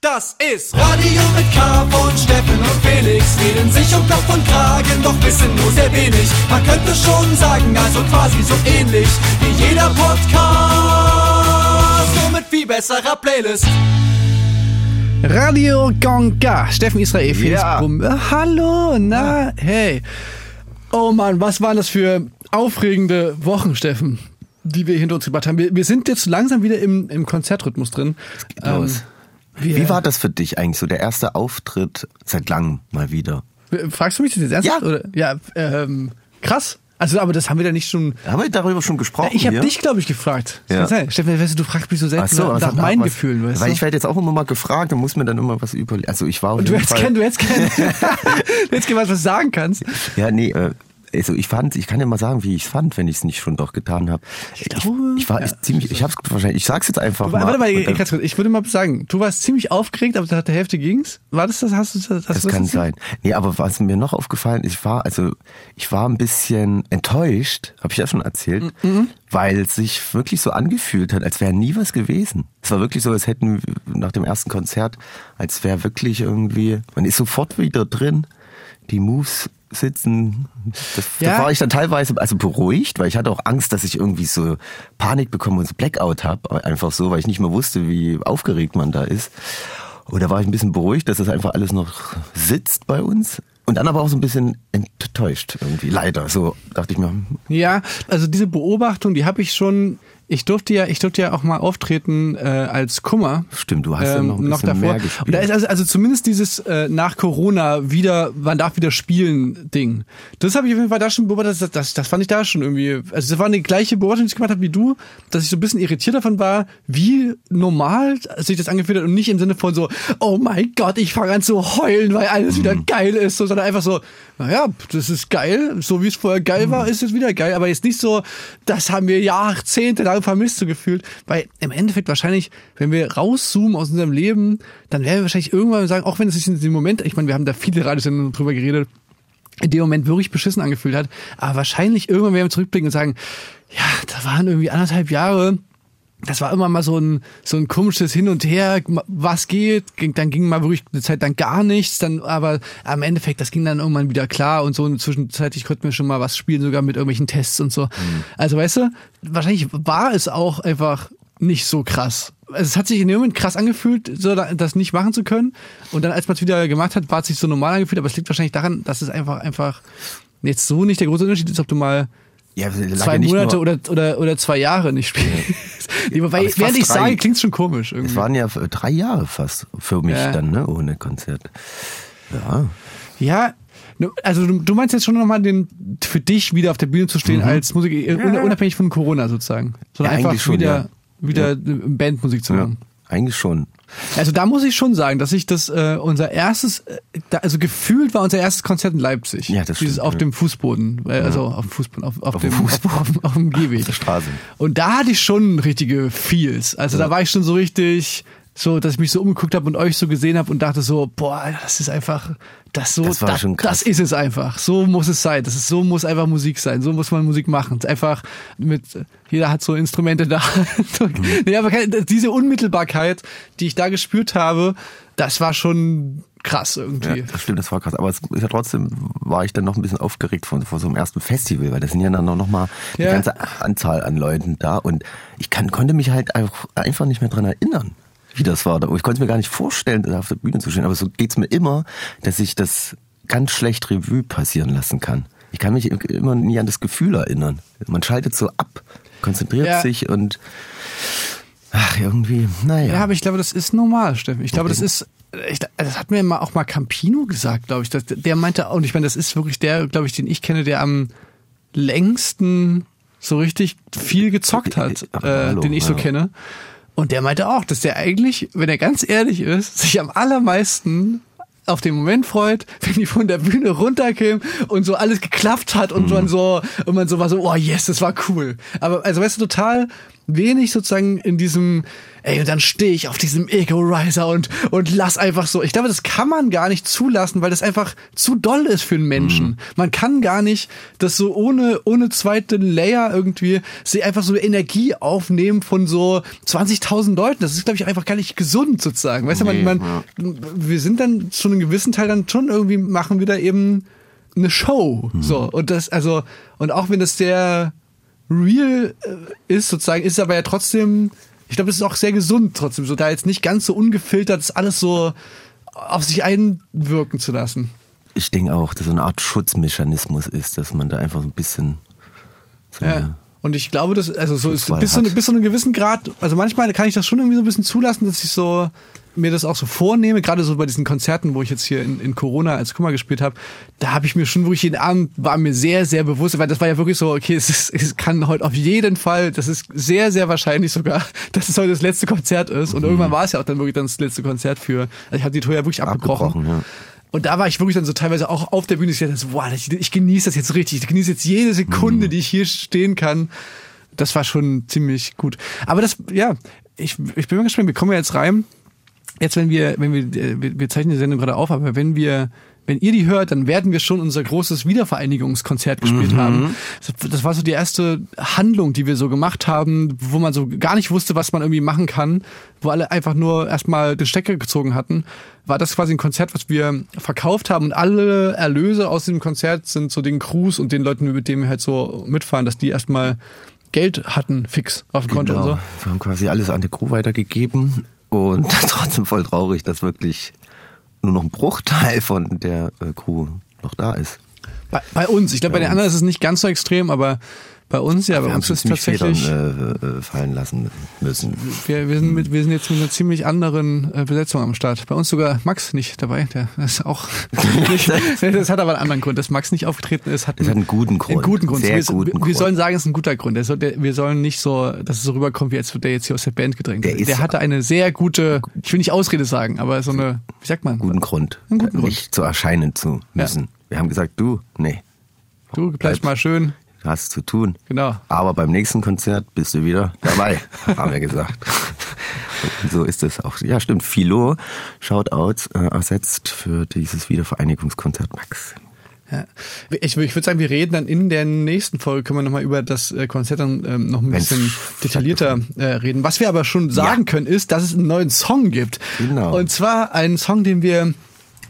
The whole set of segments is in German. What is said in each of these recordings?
Das ist Radio mit K von Steffen und Felix. Reden sich um Kopf und Kragen, doch wissen nur sehr wenig. Man könnte schon sagen, also quasi so ähnlich wie jeder Podcast. Nur mit viel besserer Playlist. Radio Gonga. Steffen Israel, Felix Ja. Brumm. Äh, Hallo, na, hey. Oh Mann, was waren das für aufregende Wochen, Steffen, die wir hinter uns gebracht haben. Wir, wir sind jetzt langsam wieder im, im Konzertrhythmus drin. Ähm, los. Wir- Wie war das für dich eigentlich so, der erste Auftritt seit langem mal wieder? Fragst du mich das jetzt ernsthaft? Ja. Oder? Ja, ähm, krass. Also, aber das haben wir da nicht schon. Haben wir darüber schon gesprochen? Ich habe dich, glaube ich, gefragt. Ja. Steffen, weißt du, du fragst mich so Ach so, nach hat- meinen was- Gefühlen, weißt Weil du? ich werde jetzt auch immer mal gefragt und muss mir dann immer was überlegen. Also ich war Und du hättest gern, du hättest gern, du hättest gern was, was sagen kannst. Ja, nee, äh, also ich fand, ich kann ja mal sagen, wie ich es fand, wenn ich es nicht schon doch getan habe. Ich, glaube, ich, war ja. echt ziemlich, ich hab's wahrscheinlich, ich sag's jetzt einfach mal. Warte mal, dann- ich würde mal sagen, du warst ziemlich aufgeregt, aber nach der Hälfte ging's. War das das? Hast du das? Hast Das du kann sein. Nee, aber was mir noch aufgefallen ist, ich war, also ich war ein bisschen enttäuscht, habe ich ja schon erzählt, weil es sich wirklich so angefühlt hat, als wäre nie was gewesen. Es war wirklich so, als hätten wir nach dem ersten Konzert, als wäre wirklich irgendwie, man ist sofort wieder drin, die Moves sitzen. Das, Ja. Da war ich dann teilweise also beruhigt, weil ich hatte auch Angst, dass ich irgendwie so Panik bekomme und so Blackout habe, einfach so, weil ich nicht mehr wusste, wie aufgeregt man da ist. Und da war ich ein bisschen beruhigt, dass das einfach alles noch sitzt bei uns. Und dann aber auch so ein bisschen enttäuscht irgendwie, leider. So dachte ich mir, hm, Ja, also diese Beobachtung, die habe ich schon. Ich durfte ja, ich durfte ja auch mal auftreten äh, als Kummer. stimmt, du hast ja noch ein bisschen mehr gespielt. Und da ist also, also zumindest dieses äh, nach Corona wieder, man darf wieder spielen Ding. Das habe ich auf jeden Fall da schon beobachtet. Das, das, das fand ich da schon irgendwie. Also das war eine gleiche Beobachtung, die ich gemacht habe wie du, dass ich so ein bisschen irritiert davon war, wie normal sich das angefühlt hat und nicht im Sinne von so, oh mein Gott, ich fange an zu heulen, weil alles wieder Mhm. geil ist, so, sondern einfach so, naja, das ist geil, so wie es vorher geil war, Mhm. ist es wieder geil, aber jetzt nicht so, das haben wir jahrzehntelang vermisst so gefühlt, weil im Endeffekt wahrscheinlich, wenn wir rauszoomen aus unserem Leben, dann werden wir wahrscheinlich irgendwann sagen, auch wenn es sich in dem Moment, ich meine, wir haben da viele Radiosendungen drüber geredet, in dem Moment wirklich beschissen angefühlt hat, aber wahrscheinlich irgendwann werden wir zurückblicken und sagen, ja, da waren irgendwie anderthalb Jahre, das war immer mal so ein, so ein komisches Hin und Her, was geht, dann ging mal wirklich eine Zeit lang gar nichts, dann aber am Endeffekt, das ging dann irgendwann wieder klar und so und zwischenzeitlich konnten wir schon mal was spielen, sogar mit irgendwelchen Tests und so. Also weißt du, wahrscheinlich war es auch einfach nicht so krass. Also es hat sich in dem Moment krass angefühlt, so da- das nicht machen zu können. Und dann, als man es wieder gemacht hat, war es sich so normal angefühlt, aber es liegt wahrscheinlich daran, dass es einfach, einfach jetzt so nicht der große Unterschied ist, ob du mal ja, zwei ja Monate nur, oder, oder, oder zwei Jahre nicht spielst. Nee, Wobei, es während fast ich drei. sage, klingt's schon komisch irgendwie. Es waren ja drei Jahre fast für mich Ja. dann, ne, ohne Konzert. Ja. Ja, ne, also du, du meinst jetzt schon nochmal den für dich wieder auf der Bühne zu stehen als Musik, äh, un- unabhängig von Corona sozusagen. Sondern Ja, einfach schon, wieder, ja. wieder Bandmusik zu ja. machen. Eigentlich schon. Also da muss ich schon sagen, dass ich das äh, unser erstes, äh, da, also gefühlt war unser erstes Konzert in Leipzig. Ja, das Dieses stimmt, auf ja. dem Fußboden, äh, also auf dem Fußboden, auf, auf, Auf dem Fußboden. Auf, auf, auf dem Gehweg. Auf der Straße. Und da hatte ich schon richtige Feels. Also da war ich schon so richtig, so, dass ich mich so umgeguckt habe und euch so gesehen habe und dachte so, boah, das ist einfach, das so, Das krass. das ist es einfach. So muss es sein. Das ist, so muss einfach Musik sein. So muss man Musik machen. Einfach mit, jeder hat so Instrumente da. Mhm. nee, aber diese Unmittelbarkeit, die ich da gespürt habe, das war schon krass irgendwie. Ja, das stimmt, das war krass. Aber es ja trotzdem war ich dann noch ein bisschen aufgeregt von, vor so einem ersten Festival, weil das sind ja dann noch mal eine Ja. ganze Anzahl an Leuten da und ich kann, konnte mich halt einfach, einfach nicht mehr dran erinnern, wie das war. Ich konnte es mir gar nicht vorstellen, da auf der Bühne zu stehen, aber so geht's mir immer, dass ich das ganz schlecht Revue passieren lassen kann. Ich kann mich immer nie an das Gefühl erinnern. Man schaltet so ab, konzentriert Ja. sich und ach, irgendwie, naja. Ja, aber ich glaube, das ist normal, Steffen. Ich glaube, das ist, ich, das hat mir mal auch mal Campino gesagt, glaube ich. Das, der meinte auch, und ich meine, das ist wirklich der, glaube ich, den ich kenne, der am längsten so richtig viel gezockt hat, äh, den ich so kenne. Und der meinte auch, dass der eigentlich, wenn er ganz ehrlich ist, sich am allermeisten auf den Moment freut, wenn die von der Bühne runterkämen und so alles geklappt hat und man so und man so war so, oh yes, das war cool. Aber also weißt du total wenig sozusagen in diesem, ey, und dann stehe ich auf diesem Ego-Riser und, und lass einfach so. Ich glaube, das kann man gar nicht zulassen, weil das einfach zu doll ist für einen Menschen. Mhm. Man kann gar nicht das so ohne, ohne zweiten Layer irgendwie, sie einfach so Energie aufnehmen von so 20.000 Leuten. Das ist, glaube ich, einfach gar nicht gesund sozusagen. Weißt nee, du, man, man, ja. wir sind dann zu einem gewissen Teil dann schon irgendwie, machen wir da eben eine Show. Mhm. So. Und das, also, und auch wenn das sehr real äh, ist, sozusagen, ist aber ja trotzdem, ich glaube, es ist auch sehr gesund trotzdem, so da jetzt nicht ganz so ungefiltert ist alles so auf sich einwirken zu lassen. Ich denke auch, dass so eine Art Schutzmechanismus ist, dass man da einfach so ein bisschen so ja. Und ich glaube, dass, also so ist bis zu, bis zu einem gewissen Grad, also manchmal kann ich das schon irgendwie so ein bisschen zulassen, dass ich so mir das auch so vornehme, gerade so bei diesen Konzerten, wo ich jetzt hier in, in Corona als Kummer gespielt habe, da habe ich mir schon wirklich jeden Abend, war mir sehr, sehr bewusst, weil das war ja wirklich so, okay, es, ist, es kann heute auf jeden Fall, das ist sehr, sehr wahrscheinlich sogar, dass es heute das letzte Konzert ist. Und mhm. irgendwann war es ja auch dann wirklich dann das letzte Konzert für, also ich habe die Tour ja wirklich abgebrochen. abgebrochen ja. Und da war ich wirklich dann so teilweise auch auf der Bühne, ich dachte, wow, ich, ich genieße das jetzt richtig, ich genieße jetzt jede Sekunde, mhm. die ich hier stehen kann. Das war schon ziemlich gut. Aber das, ja, ich, ich bin mal gespannt, wir kommen ja jetzt rein jetzt, wenn wir, wenn wir, äh, wir zeichnen die Sendung gerade auf, aber wenn wir wenn ihr die hört, dann werden wir schon unser großes Wiedervereinigungskonzert gespielt mhm. haben. Das war so die erste Handlung, die wir so gemacht haben, wo man so gar nicht wusste, was man irgendwie machen kann, wo alle einfach nur erstmal den Stecker gezogen hatten. War das quasi ein Konzert, was wir verkauft haben und alle Erlöse aus dem Konzert sind so den Crews und den Leuten, mit denen wir halt so mitfahren, dass die erstmal Geld hatten fix auf dem Konto genau. und so. Wir haben quasi alles an die Crew weitergegeben und trotzdem voll traurig, dass wirklich nur noch ein Bruchteil von der äh, Crew noch da ist. Bei, bei uns. Ich glaube, bei, bei den anderen ist es nicht ganz so extrem, aber bei uns, ja, bei uns ist tatsächlich Federn, äh, äh, fallen lassen müssen. Wir, wir, sind mit, wir sind jetzt mit einer ziemlich anderen äh, Besetzung am Start. Bei uns sogar Max nicht dabei. Der ist auch nicht, das hat aber einen anderen Grund, dass Max nicht aufgetreten ist. Hat einen, hat einen guten Grund. Einen guten Grund. Sehr wir, guten wir, Grund. wir sollen sagen, es ist ein guter Grund. Der, der, wir sollen nicht so, dass es so rüberkommt, wie als wird der jetzt hier aus der Band gedrängt. Der, der hatte eine sehr gute, ich will nicht Ausrede sagen, aber so eine, wie sagt man? Guten Grund. Einen guten Grund. Nicht zu erscheinen zu müssen. Ja. Wir haben gesagt, du, nee. Du bleibst mal schön hast zu tun. Genau. Aber beim nächsten Konzert bist du wieder dabei, haben wir gesagt. Und so ist es auch. Ja, stimmt. Philo, Shoutouts, äh, ersetzt für dieses Wiedervereinigungskonzert Max. Ja. Ich, ich würde sagen, wir reden dann in der nächsten Folge, können wir nochmal über das äh, Konzert dann ähm, noch ein Wenn's bisschen detaillierter äh, reden. Was wir aber schon sagen ja. können, ist, dass es einen neuen Song gibt. Genau. Und zwar einen Song, den wir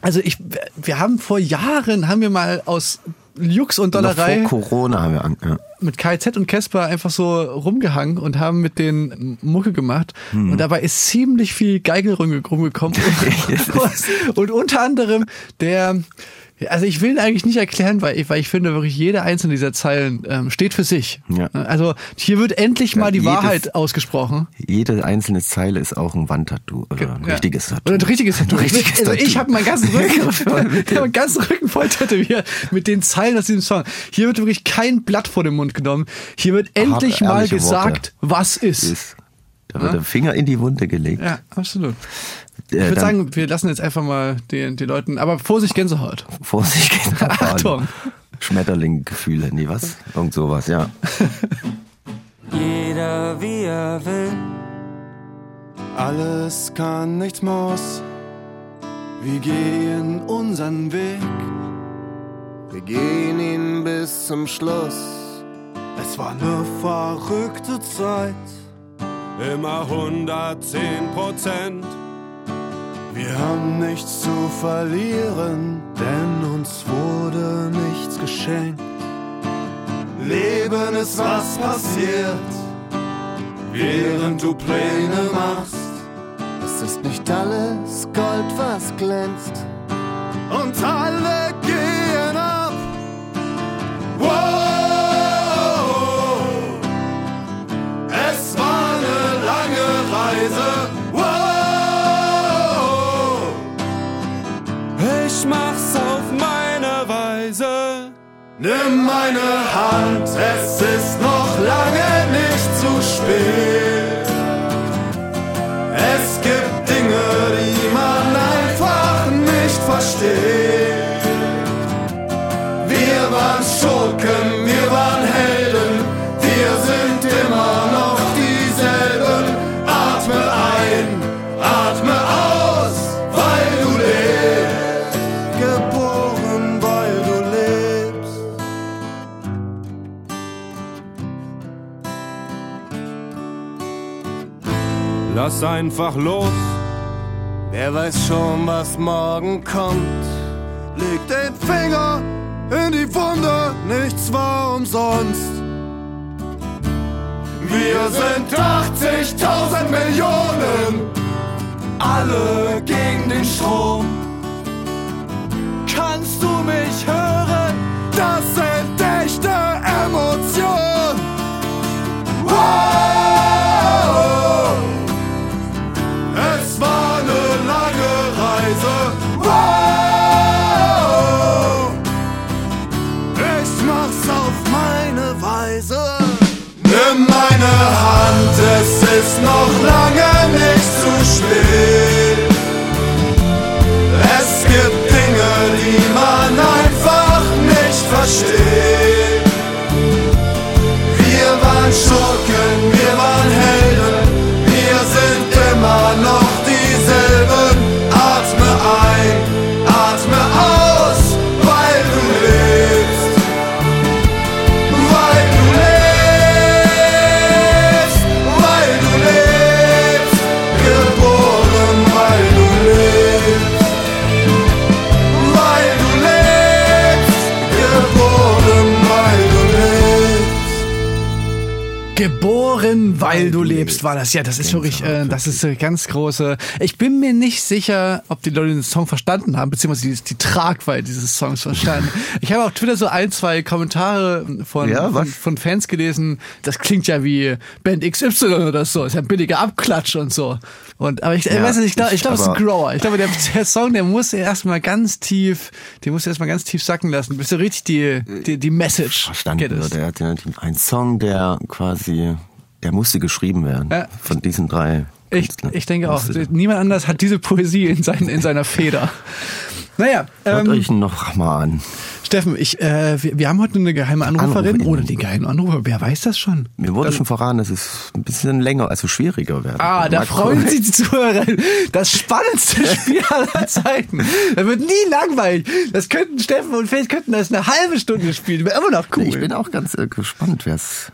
also ich, wir haben vor Jahren, haben wir mal aus Jux und Dollerei. Noch vor Corona haben wir an, ja. Mit KZ und Casper einfach so rumgehangen und haben mit den Mucke gemacht. Hm. Und dabei ist ziemlich viel Geigel rumgekommen. und unter anderem der also ich will eigentlich nicht erklären, weil ich, weil ich finde wirklich jede einzelne dieser Zeilen ähm, steht für sich. Ja. Also hier wird endlich mal die jedes, Wahrheit ausgesprochen. Jede einzelne Zeile ist auch ein Wandtattoo oder ein ja. richtiges Tattoo. Oder ein richtiges Tattoo. Ein richtiges also ich habe meinen ganzen Rücken, meinen ganzen Rücken voll tätowiert mit den Zeilen aus diesem Song. Hier wird wirklich kein Blatt vor den Mund genommen. Hier wird endlich mal gesagt, Worte. was ist. ist. Da wird der Finger in die Wunde gelegt. Ja, absolut. Ich würde äh, sagen, wir lassen jetzt einfach mal den, den Leuten, aber Vorsicht Gänsehaut. Vorsicht Gänsehaut. Achtung. Schmetterlinggefühle, nee, was? Irgend sowas, ja. Jeder wie er will. Alles kann, nichts muss. Wir gehen unseren Weg. Wir gehen ihn bis zum Schluss. Es war eine verrückte Zeit. Immer 110 Prozent. Wir haben nichts zu verlieren, denn uns wurde nichts geschenkt. Leben ist was passiert, während du Pläne machst. Es ist nicht alles Gold, was glänzt. Und alle Nimm meine Hand, es ist noch lange nicht zu spät. Es gibt Dinge, die man einfach nicht versteht. Wir waren Schurken, lass einfach los. Wer weiß schon, was morgen kommt. Leg den Finger in die Wunde, nichts war umsonst. Wir sind 80.000 Millionen, alle gegen den Strom. Kannst du mich hören? Das sind echte Emotionen. Es ist noch lange war das. Ja, das ist wirklich, äh, das ist eine ganz große. Ich bin mir nicht sicher, ob die Leute den Song verstanden haben, beziehungsweise die, die Tragweite dieses Songs verstanden. Ich habe auf Twitter so ein, zwei Kommentare von, Ja, von, von Fans gelesen. Das klingt ja wie Band XY oder so. Ist ja ein billiger Abklatsch und so. Und, aber ich, äh, Ja, weiß nicht, ich glaube, ich ich- glaub, es ist ein Grower. Ich glaube, der, der Song, der muss erstmal ganz tief, den muss erstmal ganz tief sacken lassen, bis du richtig die, die, die Message verstanden wird. Er hat ja ein Song, der quasi, der musste geschrieben werden Ja. von diesen drei. Ich, ich denke auch. Niemand anders hat diese Poesie in, sein, in seiner Feder. Naja, Hört ähm, euch ihn noch mal an. Steffen, ich, äh, wir, wir haben heute eine geheime Anruferin Anruferin. oder den geheimen Anrufer. Wer weiß das schon? Mir wurde schon verraten, dass es ein bisschen länger, also schwieriger werden. Ah, da freuen sich die Zuhörer. Das spannendste Spiel aller Zeiten. Da wird nie langweilig. Das könnten Steffen und Felix könnten das eine halbe Stunde spielen. Wäre immer noch cool. Ich bin auch ganz äh, gespannt, wer es.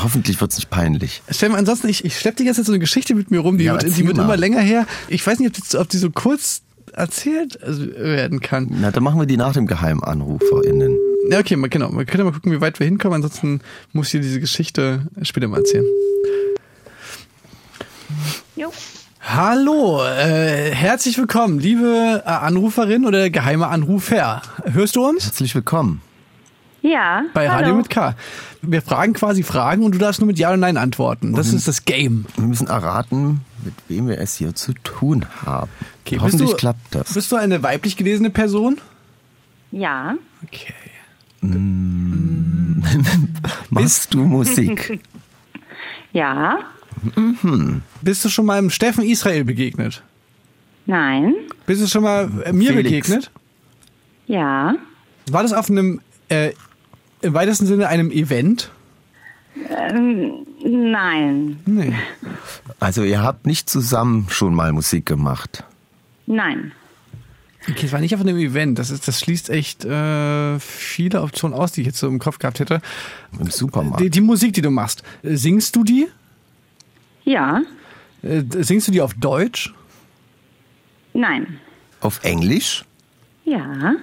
Hoffentlich wird es nicht peinlich. Steffen, ansonsten, ich, ich schleppe die ganze Zeit so eine Geschichte mit mir rum, die Ja, wird, die wird immer länger her. Ich weiß nicht, ob die, ob die so kurz erzählt also, werden kann. Na, dann machen wir die nach dem GeheimanruferInnen. Ja, okay, genau. Wir können ja mal gucken, wie weit wir hinkommen. Ansonsten muss ich dir diese Geschichte später mal erzählen. Jo. Hallo, äh, herzlich willkommen, liebe äh, Anruferin oder geheime Anrufer. Hörst du uns? Herzlich willkommen. Ja. Bei hallo. Radio mit K. Wir fragen quasi Fragen und du darfst nur mit Ja oder Nein antworten. Das ist das Game. Wir müssen erraten, mit wem wir es hier zu tun haben. Okay, bist Hoffentlich du, klappt das. Bist du eine weiblich gelesene Person? Ja. Okay. Machst du Musik? Ja. Bist du schon mal im Steffen Israel begegnet? Nein. Bist du schon mal äh, mir Felix. begegnet? Ja. War das auf einem, äh, im weitesten Sinne einem Event? Nein. Nee. Also ihr habt nicht zusammen schon mal Musik gemacht. Nein. Okay, es war nicht auf einem Event. Das, ist, das schließt echt äh, viele Optionen aus, die ich jetzt so im Kopf gehabt hätte. Im Supermarkt. Die, die Musik, die du machst, äh, singst du die? Ja. Äh, singst du die auf Deutsch? Nein. Auf Englisch? Ja.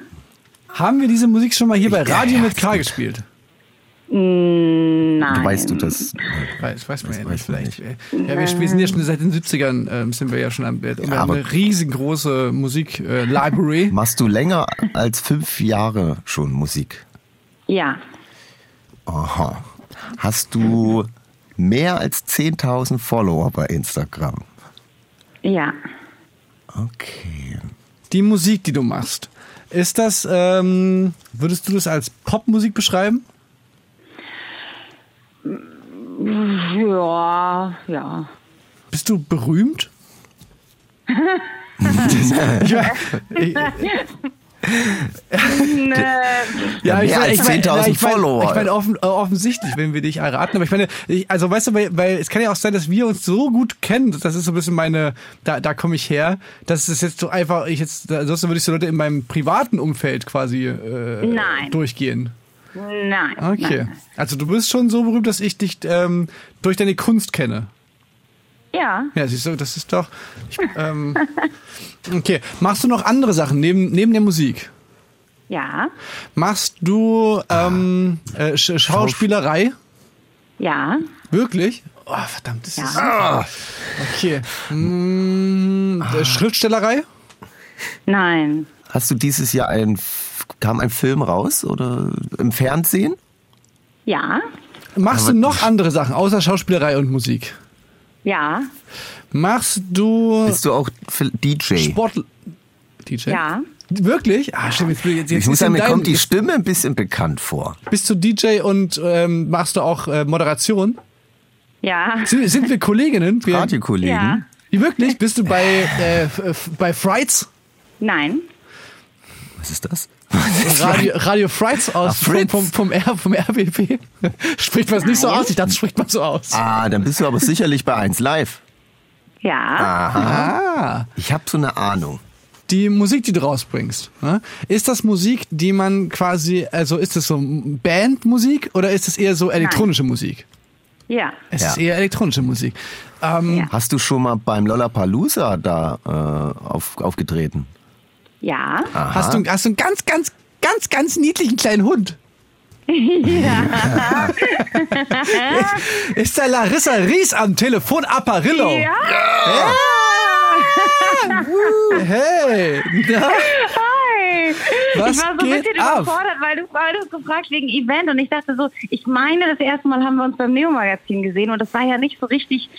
Haben wir diese Musik schon mal hier bei Ja, Radio ja. mit K gespielt? Nein. Weißt du das? Weiß, weiß man ja nicht, weiß man vielleicht. Ja, wir, sind ja schon seit den 70ern, ähm, sind wir ja schon am, wir haben eine riesengroße Musik-Library. Machst du länger als fünf Jahre schon Musik? Ja. Aha. Hast du mehr als 10.000 Follower bei Instagram? Ja. Okay. Die Musik, die du machst, ist das, ähm, würdest du das als Popmusik beschreiben? Ja. Ja. Bist du berühmt? ich, mein- ich, ja, ich mehr mein- als ich mein- 10.000 ja, ich mein- Follower. Ich meine, offen, offensichtlich, wenn wir dich erraten. Aber ich meine, ich, also weißt du, weil, weil es kann ja auch sein, dass wir uns so gut kennen. Das ist so ein bisschen meine, da, da komme ich her. Das ist jetzt so einfach, ich jetzt, ansonsten würde ich so Leute in meinem privaten Umfeld quasi äh, Nein. durchgehen. Nein. Okay. Nein. Also du bist schon so berühmt, dass ich dich ähm, durch deine Kunst kenne. Ja. Ja, siehst du, das ist doch. Ich, ähm, okay. Machst du noch andere Sachen neben, neben der Musik? Ja. Machst du ähm, äh, Sch Schauspielerei? Ja. Wirklich? Oh, verdammt, das Ja. ist. Ah, okay. Mm, äh, Schriftstellerei? Nein. Hast du dieses Jahr ein, kam ein Film raus oder im Fernsehen? Ja. Machst du noch andere Sachen außer Schauspielerei und Musik? Ja. Machst du Bist du auch DJ? Sport. DJ? Ja. Wirklich? Ah, stimmt. Jetzt, jetzt, jetzt ich muss sagen, mir kommt die Stimme ein bisschen bekannt vor. Bist du DJ und ähm, machst du auch äh, Moderation? Ja. Sind, sind wir Kolleginnen? Wir, Radiokollegen. Ja. Wie wirklich? Bist du bei, äh, bei Frights? Nein. Was ist das? Radio, Radio Frights aus Fritz. vom, vom, vom, R, vom RBB? Spricht man es nicht so Nein. aus? Ich dachte, spricht man so aus. Ah, dann bist du aber sicherlich bei 1 Live. Ja. Ah. Ich habe so eine Ahnung. Die Musik, die du rausbringst, ne? ist das Musik, die man quasi, also ist das so Bandmusik oder ist es eher so elektronische Musik? Ja. Es Ja. ist eher elektronische Musik. Ähm, Ja. Hast du schon mal beim Lollapalooza da äh, auf, aufgetreten? Ja. Hast, du, hast du einen ganz, ganz, ganz, ganz niedlichen kleinen Hund? Ja. Ist der Larissa Ries am Telefon Apparillo? Ja. Hey, na, Hi. Was ich war so ein bisschen ab? überfordert, weil du, weil du gefragt wegen Event und ich dachte so, ich meine, das erste Mal haben wir uns beim Neo-Magazin gesehen und das war ja nicht so richtig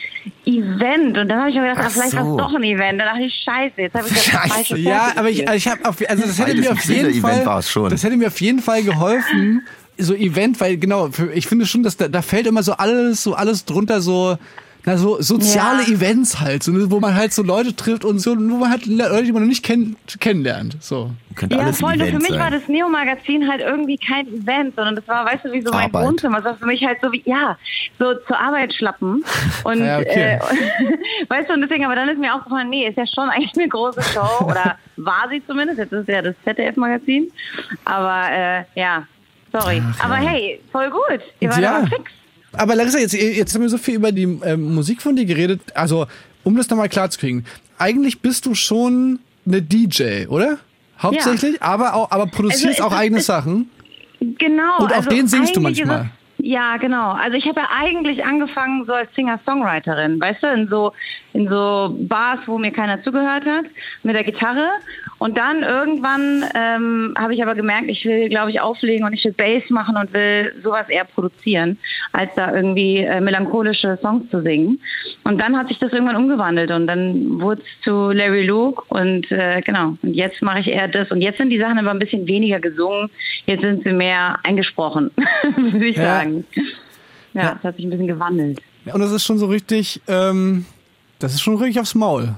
Event und dann habe ich mir gedacht, Ach ach, vielleicht war so. es doch ein Event. Dann dachte ich, scheiße, jetzt habe ich das Scheiße. falsche ja, aber ich, gespielt. ich habe auf, also das hätte mir auf jeden Fall, das hätte mir auf jeden Fall geholfen, so Event, weil genau, ich finde schon, dass da, da fällt immer so alles, so alles drunter so. Na, so soziale Ja. Events halt, so, ne, wo man halt so Leute trifft und so, wo man halt Leute, die man noch nicht kenn, kennenlernt. So. Könnte Ja, alles ein voll. Nur für Event mich war sein. das Neo-Magazin halt irgendwie kein Event, sondern das war, weißt du, wie so mein Arbeit. Wohnzimmer. Das war für mich halt so wie, ja, so zur Arbeit schlappen. Und, Ja, okay. äh, weißt du, und deswegen, aber dann ist mir aufgefallen, nee, ist ja schon eigentlich eine große Show. Oder war sie zumindest. Jetzt ist ja das ZDF-Magazin. Aber, äh, ja, sorry. aber hey, voll gut. Ihr wart Ja. aber fix. Aber Larissa, jetzt, jetzt haben wir so viel über die ähm, Musik von dir geredet. Also, um das nochmal klar zu kriegen. Eigentlich bist du schon eine DJ, oder? Hauptsächlich, aber auch, aber produzierst Also, auch ist- eigene es- Sachen. Genau. Und auf den singst du ist manchmal. Ja, genau. Also ich habe ja eigentlich angefangen so als Singer-Songwriterin, weißt du, in so in so Bars, wo mir keiner zugehört hat, mit der Gitarre. Und dann irgendwann ähm, habe ich aber gemerkt, ich will, glaube ich, auflegen und ich will Bass machen und will sowas eher produzieren, als da irgendwie äh, melancholische Songs zu singen. Und dann hat sich das irgendwann umgewandelt und dann wurde es zu Larry Luke und äh, genau. Und jetzt mache ich eher das. Und jetzt sind die Sachen aber ein bisschen weniger gesungen. Jetzt sind sie mehr eingesprochen, würde ich Ja. sagen. Ja, Ja. es hat sich ein bisschen gewandelt. Und das ist schon so richtig, ähm, das ist schon richtig aufs Maul.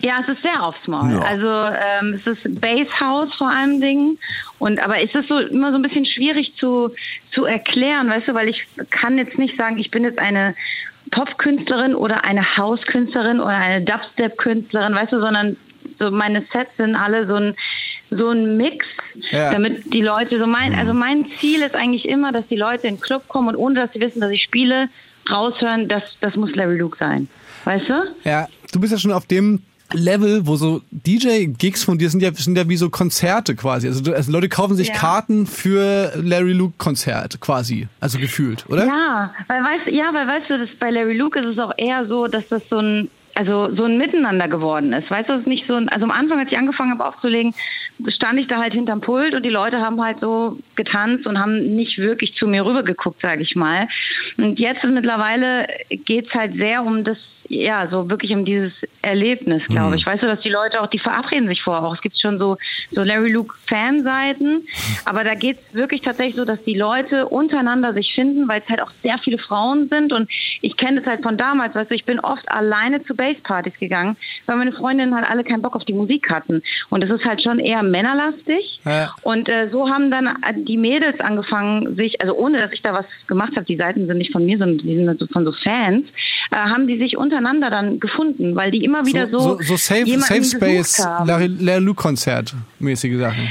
Ja, es ist sehr aufs Maul. Ja. Also ähm, es ist Bass House vor allem Dingen. Und aber es ist so immer so ein bisschen schwierig zu zu erklären, weißt du, weil ich kann jetzt nicht sagen, ich bin jetzt eine Popkünstlerin oder eine House-Künstlerin oder eine Dubstep-Künstlerin, weißt du, sondern so meine Sets sind alle so ein so ein Mix, Ja. damit die Leute so mein also mein Ziel ist eigentlich immer, dass die Leute in den Club kommen und ohne dass sie wissen, dass ich spiele, raushören, das das muss Larry Luke sein. Weißt du? Ja, du bist ja schon auf dem Level, wo so DJ-Gigs von dir sind ja, sind ja wie so Konzerte quasi. Also, also Leute kaufen sich Ja. Karten für Larry Luke Konzert quasi. Also gefühlt, oder? Ja, weil weißt ja, weil weißt du, das bei Larry Luke ist es auch eher so, dass das so ein also so ein Miteinander geworden ist. Weißt du, es ist nicht so ein, also am Anfang, als ich angefangen habe aufzulegen, stand ich da halt hinterm Pult und die Leute haben halt so getanzt und haben nicht wirklich zu mir rübergeguckt, sage ich mal. Und jetzt mittlerweile geht's halt sehr um das, ja, so wirklich um dieses Erlebnis, glaube ich. Weißt du, dass die Leute auch, die verabreden sich vorher auch. Es gibt schon so, so Larry Luke Fanseiten, aber da geht's wirklich tatsächlich so, dass die Leute untereinander sich finden, weil es halt auch sehr viele Frauen sind und ich kenne das halt von damals, weißt du, ich bin oft alleine zu Basspartys gegangen, weil meine Freundinnen halt alle keinen Bock auf die Musik hatten und es ist halt schon eher männerlastig Ja. und äh, so haben dann äh, die Mädels angefangen, sich, also ohne dass ich da was gemacht habe, die Seiten sind nicht von mir, sondern die sind also von so Fans, äh, haben die sich untereinander dann gefunden, weil die immer wieder so so, so Safe, Safe Space. Larry, Konzert mäßige Sachen.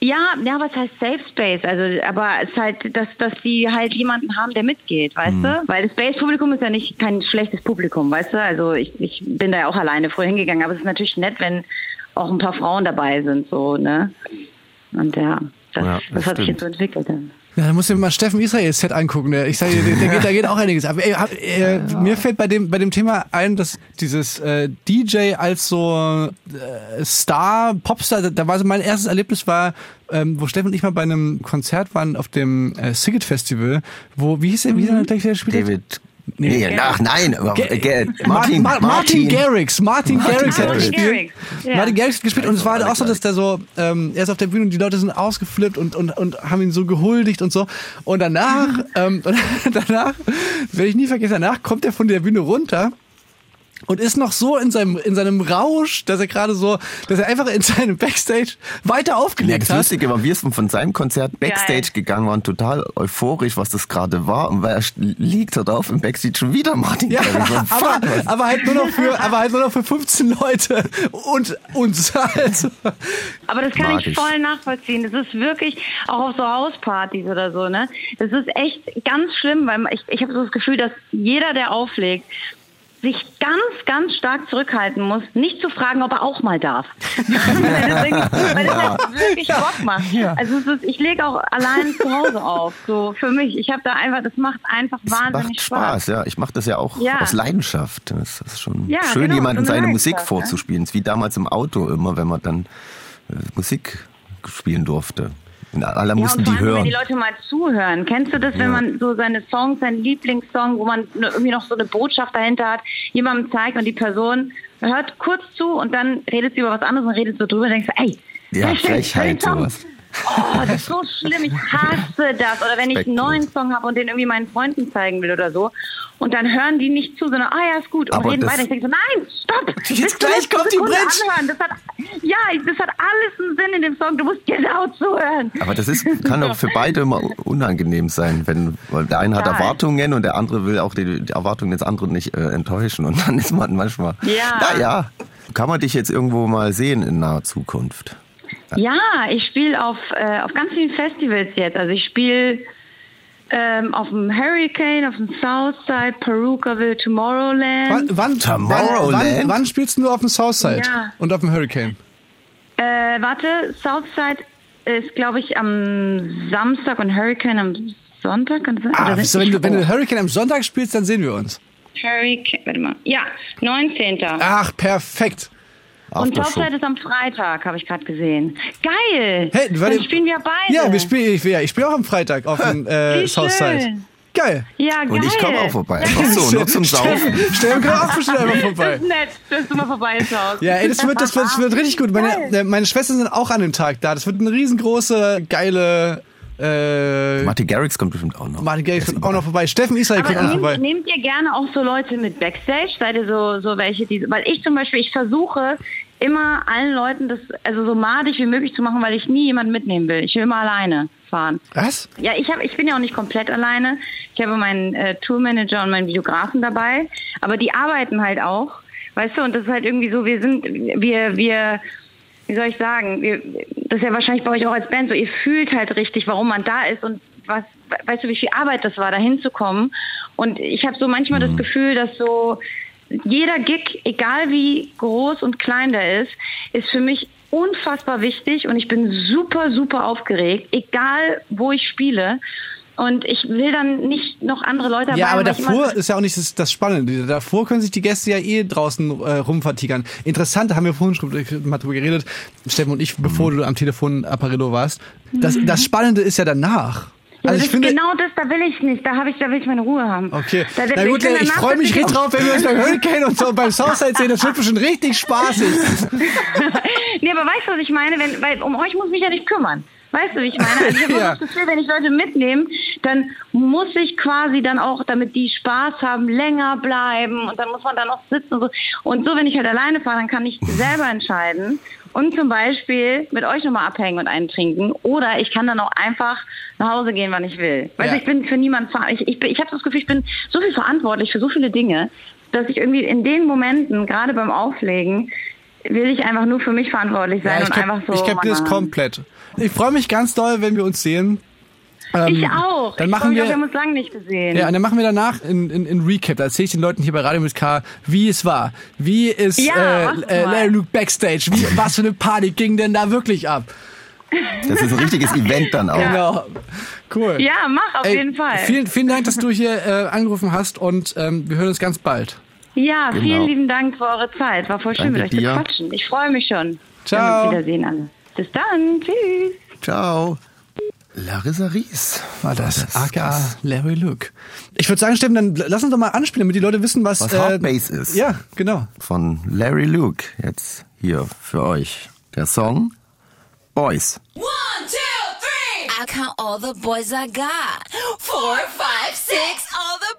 Ja, ja, was heißt Safe Space? Also, aber es ist halt, dass, dass die halt jemanden haben, der mitgeht, weißt Mhm. du? Weil das Space-Publikum ist ja nicht kein schlechtes Publikum, weißt du? Also ich, ich bin da ja auch alleine früher hingegangen, aber es ist natürlich nett, wenn auch ein paar Frauen dabei sind, so, ne? Und ja, das, Ja, das das, hat sich jetzt so entwickelt. Dann. Ja, dann musst du dir mal Steffen Israels Set angucken. Der, ich sage, dir, der, der geht, da geht auch einiges. Aber ey, hab, äh, mir fällt bei dem bei dem Thema ein, dass dieses äh, DJ als so äh, Star, Popstar, da- da war so mein erstes Erlebnis war, ähm, wo Steffen und ich mal bei einem Konzert waren auf dem äh, Siget Festival, wo wie hieß der, wie hieß der gleich der gespielt hat? David. Nee, ach nein, Ge- äh, Martin, Martin, Martin, Martin Garrix, Martin Garrix hat Garrix. gespielt. Garrix, ja. Martin Garrix hat gespielt und es war halt auch so, dass der so, ähm, er ist auf der Bühne und die Leute sind ausgeflippt und, und, und haben ihn so gehuldigt und so. Und danach, ähm, danach, werde ich nie vergessen, danach kommt er von der Bühne runter und ist noch so in seinem in seinem Rausch, dass er gerade so, dass er einfach in seinem Backstage weiter Ja, aufgelegt das hat. Lustige war, wir sind von seinem Konzert Backstage Geil. gegangen, waren total euphorisch, was das gerade war. Und weil er liegt da drauf im Backstage schon wieder Martin Ja. So, aber, fuck, was- aber halt nur noch für, aber halt nur noch für 15 Leute und uns also. Aber das kann Magisch. ich voll nachvollziehen. Das ist wirklich auch auf so Hauspartys oder so, ne? Das ist echt ganz schlimm, weil ich, ich habe so das Gefühl, dass jeder, der auflegt, sich ganz, ganz stark zurückhalten muss, nicht zu fragen, ob er auch mal darf. weil das, weil das halt wirklich Bock macht. Also es ist, ich lege auch allein zu Hause auf, so für mich. Ich habe da einfach, das macht einfach Es wahnsinnig macht Spaß, ja. Ich mache das ja auch Ja. aus Leidenschaft. Das ist schon Ja, schön, genau, jemandem so eine seine Musik vorzuspielen. Es ist wie damals im Auto immer, wenn man dann äh, Musik spielen durfte. Und alle Ja, mussten und vor die allem, wenn hören. die Leute mal zuhören. Kennst du das, wenn man so seine Songs, seinen Lieblingssong, wo man irgendwie noch so eine Botschaft dahinter hat, jemandem zeigt und die Person hört kurz zu und dann redet sie über was anderes und redet so drüber und denkst du, ey, Ja, Frechheit, sowas. Oh, das ist so schlimm, ich hasse das. Oder wenn ich einen neuen Song habe und den irgendwie meinen Freunden zeigen will oder so. Und dann hören die nicht zu, sondern, ah ja, ist gut. Und Aber reden weiter. Ich denke so, nein, stopp. Jetzt gleich kommt die Bridge. Anhören? Das hat, ja, das hat alles einen Sinn in dem Song. Du musst genau zuhören. Aber das ist, kann auch für beide immer unangenehm sein, wenn, weil der eine hat Total. Erwartungen und der andere will auch die, die Erwartungen des anderen nicht äh, enttäuschen. Und dann ist man manchmal, Ja. naja, kann man dich jetzt irgendwo mal sehen in naher Zukunft? Ja, ich spiele auf, äh, auf ganz vielen Festivals jetzt. Also ich spiele ähm, auf dem Hurricane, auf dem Southside, Perukaville, Tomorrowland. Wann, wann, Tomorrowland? wann, wann, wann spielst du nur auf dem Southside Ja. und auf dem Hurricane? Äh, warte, Southside ist, glaube ich, am Samstag und Hurricane am Sonntag. Sein? Ah, sind wenn, du, wenn du Hurricane am Sonntag spielst, dann sehen wir uns. Hurricane, warte mal. Ja, 19. Ach, perfekt. Und. Topside ist am Freitag, habe ich gerade gesehen. Geil! Hey, Dann spielen wir beide. Ja, wir spielen, ich, ja, ich spiele auch am Freitag auf dem äh, Southside. Geil. Ja, geil. Und ich komme auch vorbei. Ach so, nur zum Saufen. Stellen wir auch bestimmt einfach Das vorbei. ist nett, dass du mal vorbeischaust. Ja, ey, das wird, das wird, das wird richtig gut. Meine, äh, meine Schwestern sind auch an dem Tag da. Das wird eine riesengroße, geile, äh, Martin Garrix kommt bestimmt auch noch. Martin Garrix kommt auch noch vorbei. Steffen Israel kommt auch noch vorbei. nehmt, nehmt ihr gerne auch so Leute mit Backstage? Seid ihr so, so welche, die, weil ich zum Beispiel, ich versuche immer allen Leuten das, also so madig wie möglich zu machen, weil ich nie jemanden mitnehmen will. Ich will immer alleine fahren. Was? Ja, ich habe, ich bin ja auch nicht komplett alleine. Ich habe meinen äh, Tourmanager und meinen Videografen dabei, aber die arbeiten halt auch, weißt du. Und das ist halt irgendwie so, wir sind, wir, wir, wie soll ich sagen, das ist ja wahrscheinlich bei euch auch als Band so. Ihr fühlt halt richtig, warum man da ist und was, weißt du, wie viel Arbeit das war, da hinzukommen. Und ich habe so manchmal das Gefühl, dass so jeder Gig, egal wie groß und klein der ist, ist für mich unfassbar wichtig und ich bin super, super aufgeregt, egal wo ich spiele. Und ich will dann nicht noch andere Leute dabei Ja, aber ich davor ist ja auch nicht das, das Spannende. Davor können sich die Gäste ja eh draußen äh, rumvertigern. Interessant, da haben wir vorhin schon mal drüber geredet, Steffen und ich, bevor du am Telefon Apparillo warst. Das, das Spannende ist ja danach. Ja, Also das ich finde, genau das, da will ich nicht. Da habe ich, da will ich meine Ruhe haben. Okay. Da, Na gut, ich danach freue mich richtig drauf, wenn wir uns beim Hurricane und so beim Southside sehen. Das wird bestimmt richtig spaßig. nee, aber weißt du, was ich meine? Wenn, weil um euch muss ich mich ja nicht kümmern. Weißt du, wie ich meine? Also ich habe Ja. das Gefühl, wenn ich Leute mitnehme, dann muss ich quasi dann auch, damit die Spaß haben, länger bleiben und dann muss man da noch sitzen und so. Und so, wenn ich halt alleine fahre, dann kann ich selber entscheiden und zum Beispiel mit euch nochmal abhängen und einen trinken oder ich kann dann auch einfach nach Hause gehen, wann ich will. Weißt Ja. ich bin für niemanden, ich, ich, ich habe das Gefühl, ich bin so viel verantwortlich für so viele Dinge, dass ich irgendwie in den Momenten, gerade beim Auflegen, will ich einfach nur für mich verantwortlich sein Ja, ich und einfach so. ich kapiere das komplett. Ich freue mich ganz doll, wenn wir uns sehen. Ähm, Ich auch. Dann ich machen wir, auch, wir haben uns lange nicht gesehen. ja, und dann machen wir danach in, in, in Recap. Da erzähle ich den Leuten hier bei Radio mit K, wie es war. Wie ist Ja, äh, äh. Larry Luke Backstage? Wie, was für eine Party ging denn da wirklich ab? Das ist ein richtiges Event dann auch. Genau. Cool. Ja, mach auf Ey, jeden Fall. Vielen, vielen Dank, dass du hier äh, angerufen hast und ähm, wir hören uns ganz bald. Ja, Genau. vielen lieben Dank für eure Zeit. War voll schön Danke mit euch dir. zu quatschen. Ich freue mich schon. Ciao. Wir uns wiedersehen alle. Bis dann. Tschüss. Ciao. Larissa Ries. War das, aka Larry Luke. Ich würde sagen, Steffen, dann lass uns doch mal anspielen, damit die Leute wissen, was, Was äh, Hardbase ist. Ja, genau. Von Larry Luke. Jetzt hier für euch. Der Song Boys. One, two, three. I count all the boys I got. Four, five, six. All the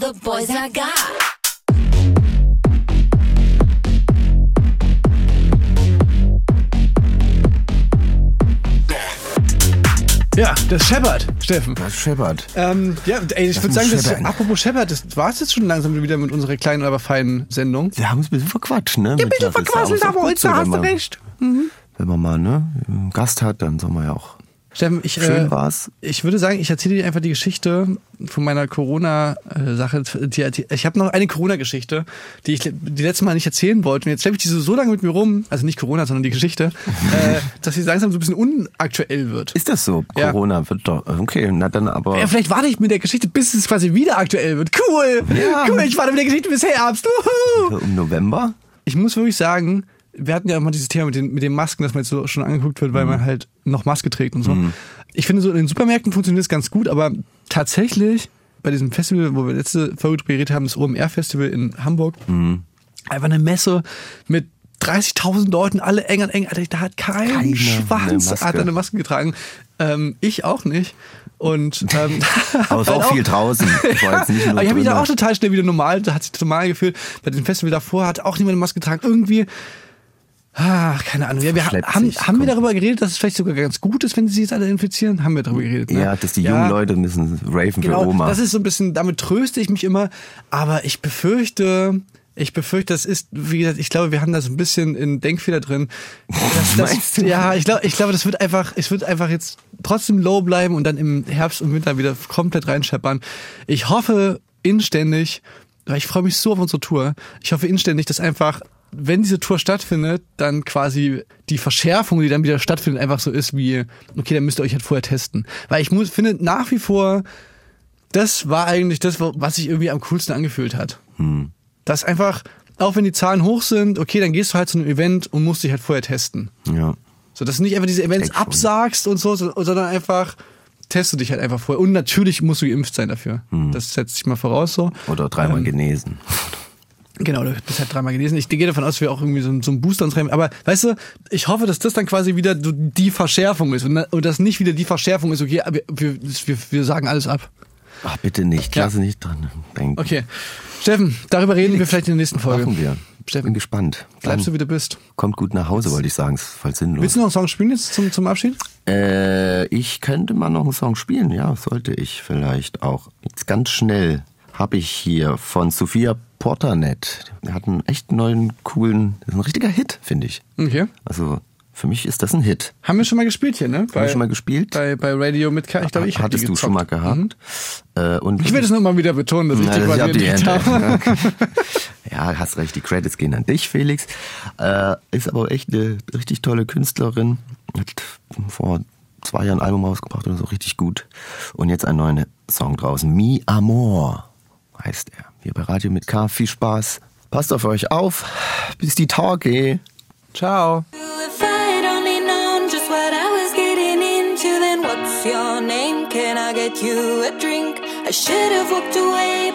all the boys I got. Ja, das Shepard, Steffen. Das Shepard. Ähm, ja, ey, ich würde sagen, das, scheppern. apropos Shepard, das war es jetzt schon langsam wieder mit unserer kleinen, aber feinen Sendung. Wir haben uns ein bisschen verquatscht, ne? Ja, ein bisschen verquasselt, aber heute hast du recht. Wenn man mal ne, einen Gast hat, dann soll man ja auch. Steffen, ich, Schön äh, war's. ich würde sagen, ich erzähle dir einfach die Geschichte von meiner Corona-Sache. Ich habe noch eine Corona-Geschichte, die ich die letzte Mal nicht erzählen wollte. Und jetzt schleppe ich die so, so lange mit mir rum, also nicht Corona, sondern die Geschichte, äh, dass sie langsam so ein bisschen unaktuell wird. Ist das so? Ja. Corona wird doch. Okay, na dann aber. Ja, vielleicht warte ich mit der Geschichte, bis es quasi wieder aktuell wird. Cool! Ja. Cool, ich warte mit der Geschichte bis Herbst. Uhu. Im November? Ich muss wirklich sagen, wir hatten ja immer dieses Thema mit den, mit den Masken, dass man jetzt so schon angeguckt wird, weil man halt noch Maske trägt und so. Ich finde, so in den Supermärkten funktioniert das ganz gut, aber tatsächlich bei diesem Festival, wo wir letzte Folge drüber geredet haben, das OMR-Festival in Hamburg, einfach eine Messe mit 30.000 Leuten, alle eng an eng. Alter, da hat kein Keiner eine Schwanz Maske. hat eine Maske getragen. Ähm, ich auch nicht. Und ähm, Aber es war halt auch viel draußen. Ich war jetzt nicht nur aber ich habe mich da auch total schnell wieder normal, da hat sich normal gefühlt. Bei dem Festival davor hat auch niemand eine Maske getragen. Irgendwie, ah, keine Ahnung. Ja, wir ha- haben, sich, haben wir darüber geredet, dass es vielleicht sogar ganz gut ist, wenn sie sich jetzt alle infizieren? Haben wir darüber geredet? Ne? Ja, dass die Ja, jungen Leute müssen raven Genau, für Oma. das ist so ein bisschen, damit tröste ich mich immer. Aber ich befürchte, ich befürchte, das ist, wie gesagt, ich glaube, wir haben da so ein bisschen einen Denkfehler drin. Das, das, Meinst du? Ja, ich glaube, ich glaube, das wird einfach, es wird einfach jetzt trotzdem low bleiben und dann im Herbst und Winter wieder komplett reinscheppern. Ich hoffe inständig, weil ich freue mich so auf unsere Tour. Ich hoffe inständig, dass einfach wenn diese Tour stattfindet, dann quasi die Verschärfung, die dann wieder stattfindet, einfach so ist wie, okay, dann müsst ihr euch halt vorher testen. Weil ich muss, finde nach wie vor, das war eigentlich das, was sich irgendwie am coolsten angefühlt hat. Hm. Das einfach, auch wenn die Zahlen hoch sind, okay, dann gehst du halt zu einem Event und musst dich halt vorher testen. ja. So, dass du nicht einfach diese Events absagst und so, so- sondern einfach teste dich halt einfach vorher. Und natürlich musst du geimpft sein dafür. Hm. Das setzt sich mal voraus so. Oder dreimal Ähm, genesen. Genau, du bist halt dreimal gelesen. Ich gehe davon aus, dass wir auch irgendwie so, so einen Booster uns rein. Aber weißt du, ich hoffe, dass das dann quasi wieder die Verschärfung ist und, und das nicht wieder die Verschärfung ist, okay, wir, wir, wir, sagen alles ab. Ach, bitte nicht. Ja. Lass nicht dran denken. Okay. Steffen, darüber reden wir vielleicht in der nächsten Folge. Machen wir. Steffen, Bin gespannt. bleibst du, wie du bist. kommt gut nach Hause, wollte ich sagen. Ist voll sinnlos. Willst du noch einen Song spielen jetzt zum, zum Abschied? Äh, ich könnte mal noch einen Song spielen, ja, sollte ich vielleicht auch. Jetzt ganz schnell habe ich hier von Sophia Porternet. Der hat einen echt neuen, coolen, das ist ein richtiger Hit, finde ich. Okay. Also für mich ist das ein Hit. Haben wir schon mal gespielt hier, ne? Haben wir schon mal gespielt? Bei, bei Radio mit K. Ich glaube, ich Hattest die du schon mal gezockt. Mhm. gehabt. Äh, und Ich will das nur mal wieder betonen, dass ich Na, die das entdeckt, habe. ja, hast recht, die Credits gehen an dich, Felix. Äh, ist aber echt eine richtig tolle Künstlerin. Hat vor zwei Jahren ein Album rausgebracht oder so, richtig gut. Und jetzt einen neuen Song draußen. Mi Amor heißt er. Hier bei Radio mit K. Viel Spaß. Passt auf euch auf. Bis die Tage. Ciao. Your name? Can get you a drink? I should have walked away,